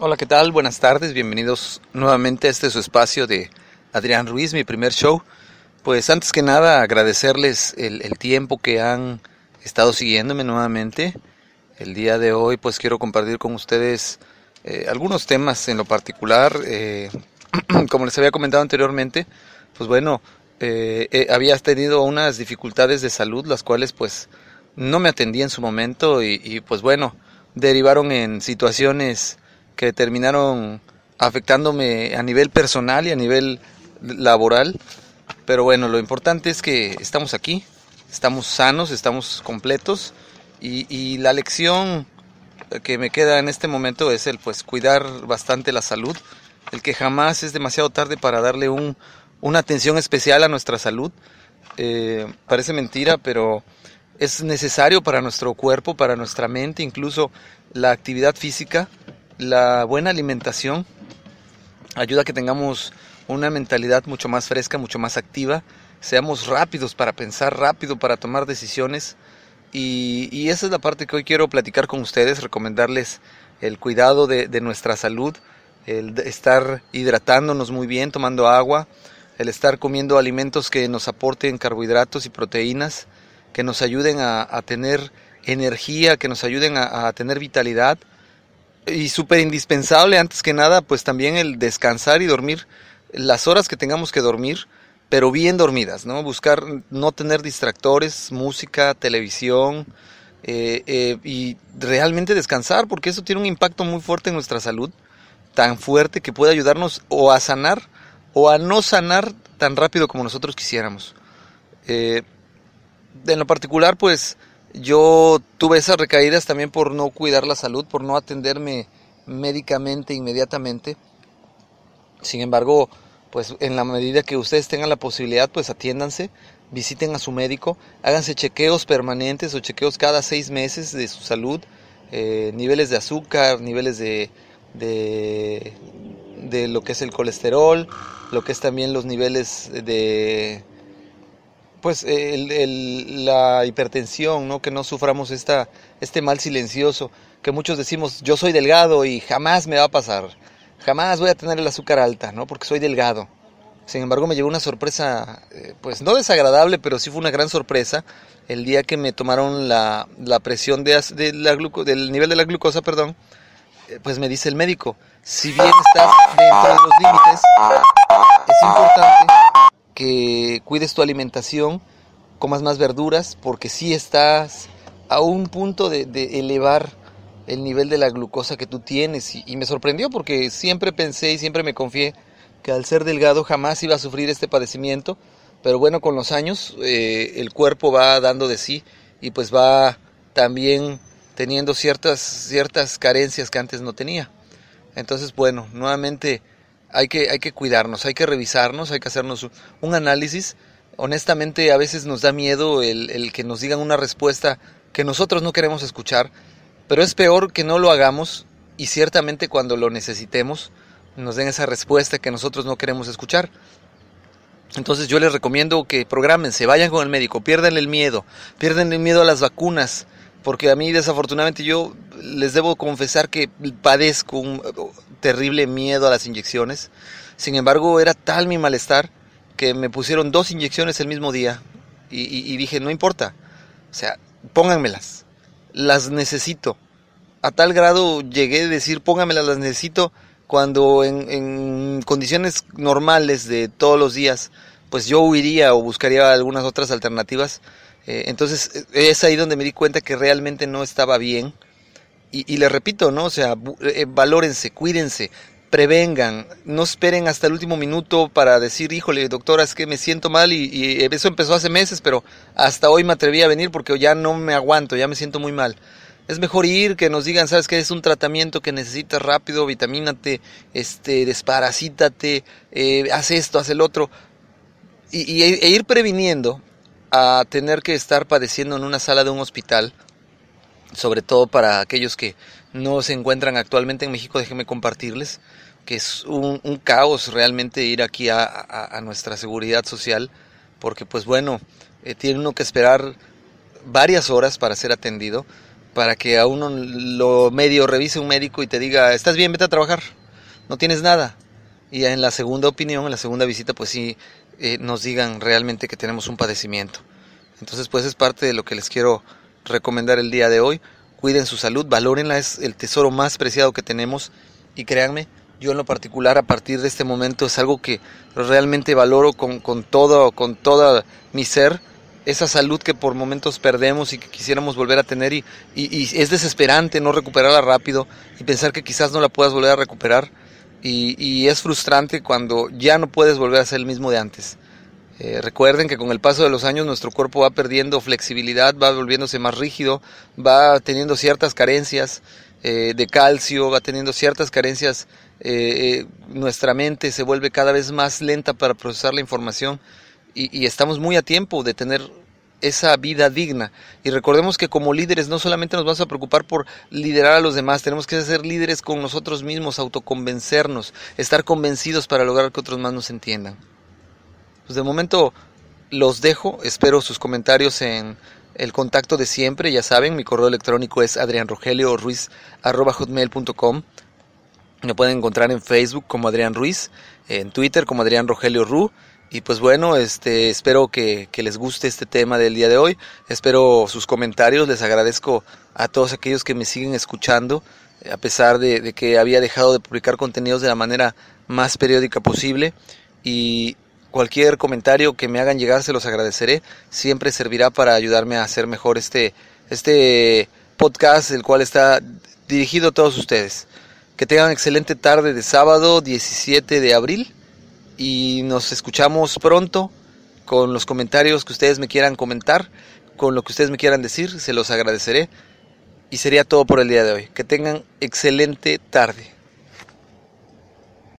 Hola, ¿qué tal? Buenas tardes, bienvenidos nuevamente a este su espacio de Adrián Ruiz, mi primer show. Pues antes que nada agradecerles el, tiempo que han estado siguiéndome nuevamente. El día de hoy pues quiero compartir con ustedes eh, algunos temas en lo particular. Eh, como les había comentado anteriormente, pues bueno, eh, había tenido unas dificultades de salud, las cuales pues no me atendí en su momento y pues bueno, derivaron en situaciones que terminaron afectándome a nivel personal y a nivel laboral. Pero bueno, lo importante es que estamos aquí, estamos sanos, estamos completos y, y, la lección que me queda en este momento es el pues cuidar bastante la salud, el que jamás es demasiado tarde para darle un, una atención especial a nuestra salud. Eh, parece mentira, pero es necesario para nuestro cuerpo, para nuestra mente, incluso la actividad física, la buena alimentación, ayuda a que tengamos una mentalidad mucho más fresca, mucho más activa, seamos rápidos para pensar, rápido para tomar decisiones. Y, esa es la parte que hoy quiero platicar con ustedes, recomendarles el cuidado de nuestra salud, el estar hidratándonos muy bien, tomando agua, el estar comiendo alimentos que nos aporten carbohidratos y proteínas, que nos ayuden a, tener energía, que nos ayuden a, a tener vitalidad. Y súper indispensable, antes que nada, pues también el descansar y dormir las horas que tengamos que dormir, pero bien dormidas, ¿no? Buscar no tener distractores, música, televisión, eh, eh, y realmente descansar, porque eso tiene un impacto muy fuerte en nuestra salud, tan fuerte que puede ayudarnos o a sanar o a no sanar tan rápido como nosotros quisiéramos. Eh, en lo particular, pues yo tuve esas recaídas también por no cuidar la salud, por no atenderme médicamente inmediatamente. Sin embargo, pues en la medida que ustedes tengan la posibilidad, pues atiéndanse, visiten a su médico, háganse chequeos permanentes o chequeos cada seis meses de su salud, eh, niveles de azúcar, niveles de, de, de lo que es el colesterol, lo que es también los niveles de pues la hipertensión, ¿no? que no suframos esta, este mal silencioso, que muchos decimos yo soy delgado y jamás me va a pasar, jamás voy a tener el azúcar alta, ¿no? porque soy delgado. Sin embargo, me llegó una sorpresa, eh, pues no desagradable, pero sí fue una gran sorpresa el día que me tomaron la, la presión de la gluco, del nivel de la glucosa, perdón, eh, pues me dice el médico, si bien estás dentro de los límites, es importante que cuides tu alimentación, comas más verduras, porque si estás a un punto de, elevar el nivel de la glucosa que tú tienes. Y, y, me sorprendió porque siempre pensé y siempre me confié que al ser delgado jamás iba a sufrir este padecimiento. Pero bueno, con los años eh, el cuerpo va dando de sí y pues va también teniendo ciertas, ciertas carencias que antes no tenía. Entonces, bueno, nuevamente hay que, hay que cuidarnos, hay que revisarnos, hay que hacernos un análisis. Honestamente, a veces nos da miedo el, el, que nos digan una respuesta que nosotros no queremos escuchar, pero es peor que no lo hagamos y ciertamente cuando lo necesitemos nos den esa respuesta que nosotros no queremos escuchar. Entonces yo les recomiendo que se vayan con el médico, pierdan el miedo, pierdan el miedo a las vacunas, porque a mí desafortunadamente yo les debo confesar que padezco un terrible miedo a las inyecciones. Sin embargo, era tal mi malestar que me pusieron dos inyecciones el mismo día y, dije, no importa, o sea, pónganmelas, las necesito. A tal grado llegué a decir, pónganmelas, las necesito cuando en, condiciones normales de todos los días, pues yo huiría o buscaría algunas otras alternativas. Eh, entonces es ahí donde me di cuenta que realmente no estaba bien. Y, y le repito, ¿no? O sea, eh, valórense, cuídense, prevengan, no esperen hasta el último minuto para decir, híjole, doctora, es que me siento mal y, y, eso empezó hace meses, pero hasta hoy me atreví a venir porque ya no me aguanto, ya me siento muy mal. Es mejor ir, que nos digan, sabes que es un tratamiento que necesitas rápido, vitamínate, este, desparasítate, eh, haz esto, haz el otro. Y, e ir previniendo a tener que estar padeciendo en una sala de un hospital, sobre todo para aquellos que no se encuentran actualmente en México, déjenme compartirles que es un, caos realmente ir aquí a, nuestra seguridad social, porque pues bueno, eh, tiene uno que esperar varias horas para ser atendido para que a uno lo medio revise un médico y te diga, estás bien, vete a trabajar, no tienes nada. Y en la segunda opinión, en la segunda visita, pues sí eh, nos digan realmente que tenemos un padecimiento. Entonces, pues es parte de lo que les quiero recomendar el día de hoy. Cuiden su salud, valórenla, es el tesoro más preciado que tenemos. Y créanme, yo en lo particular a partir de este momento es algo que realmente valoro con, con todo, con toda mi ser esa salud que por momentos perdemos y que quisiéramos volver a tener y, es desesperante no recuperarla rápido y pensar que quizás no la puedas volver a recuperar y, es frustrante cuando ya no puedes volver a ser el mismo de antes. Eh, recuerden que con el paso de los años nuestro cuerpo va perdiendo flexibilidad, va volviéndose más rígido, va teniendo ciertas carencias eh, de calcio, va teniendo ciertas carencias, eh, nuestra mente se vuelve cada vez más lenta para procesar la información y, estamos muy a tiempo de tener esa vida digna. Y recordemos que como líderes no solamente nos vamos a preocupar por liderar a los demás, tenemos que ser líderes con nosotros mismos, autoconvencernos, estar convencidos para lograr que otros más nos entiendan. Pues de momento los dejo, espero sus comentarios en el contacto de siempre, ya saben, mi correo electrónico es adrianrogelio.ruiz.com. Me pueden encontrar en Facebook como Adrián Ruiz, en Twitter como Adrián Rogelio Ru y pues bueno, este, espero que, les guste este tema del día de hoy. Espero sus comentarios. Les agradezco a todos aquellos que me siguen escuchando, a pesar de, que había dejado de publicar contenidos de la manera más periódica posible. Y cualquier comentario que me hagan llegar se los agradeceré. Siempre servirá para ayudarme a hacer mejor este, este podcast, el cual está dirigido a todos ustedes. Que tengan excelente tarde de sábado 17 de abril y nos escuchamos pronto con los comentarios que ustedes me quieran comentar, con lo que ustedes me quieran decir, se los agradeceré. Y sería todo por el día de hoy. Que tengan excelente tarde.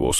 Айвус.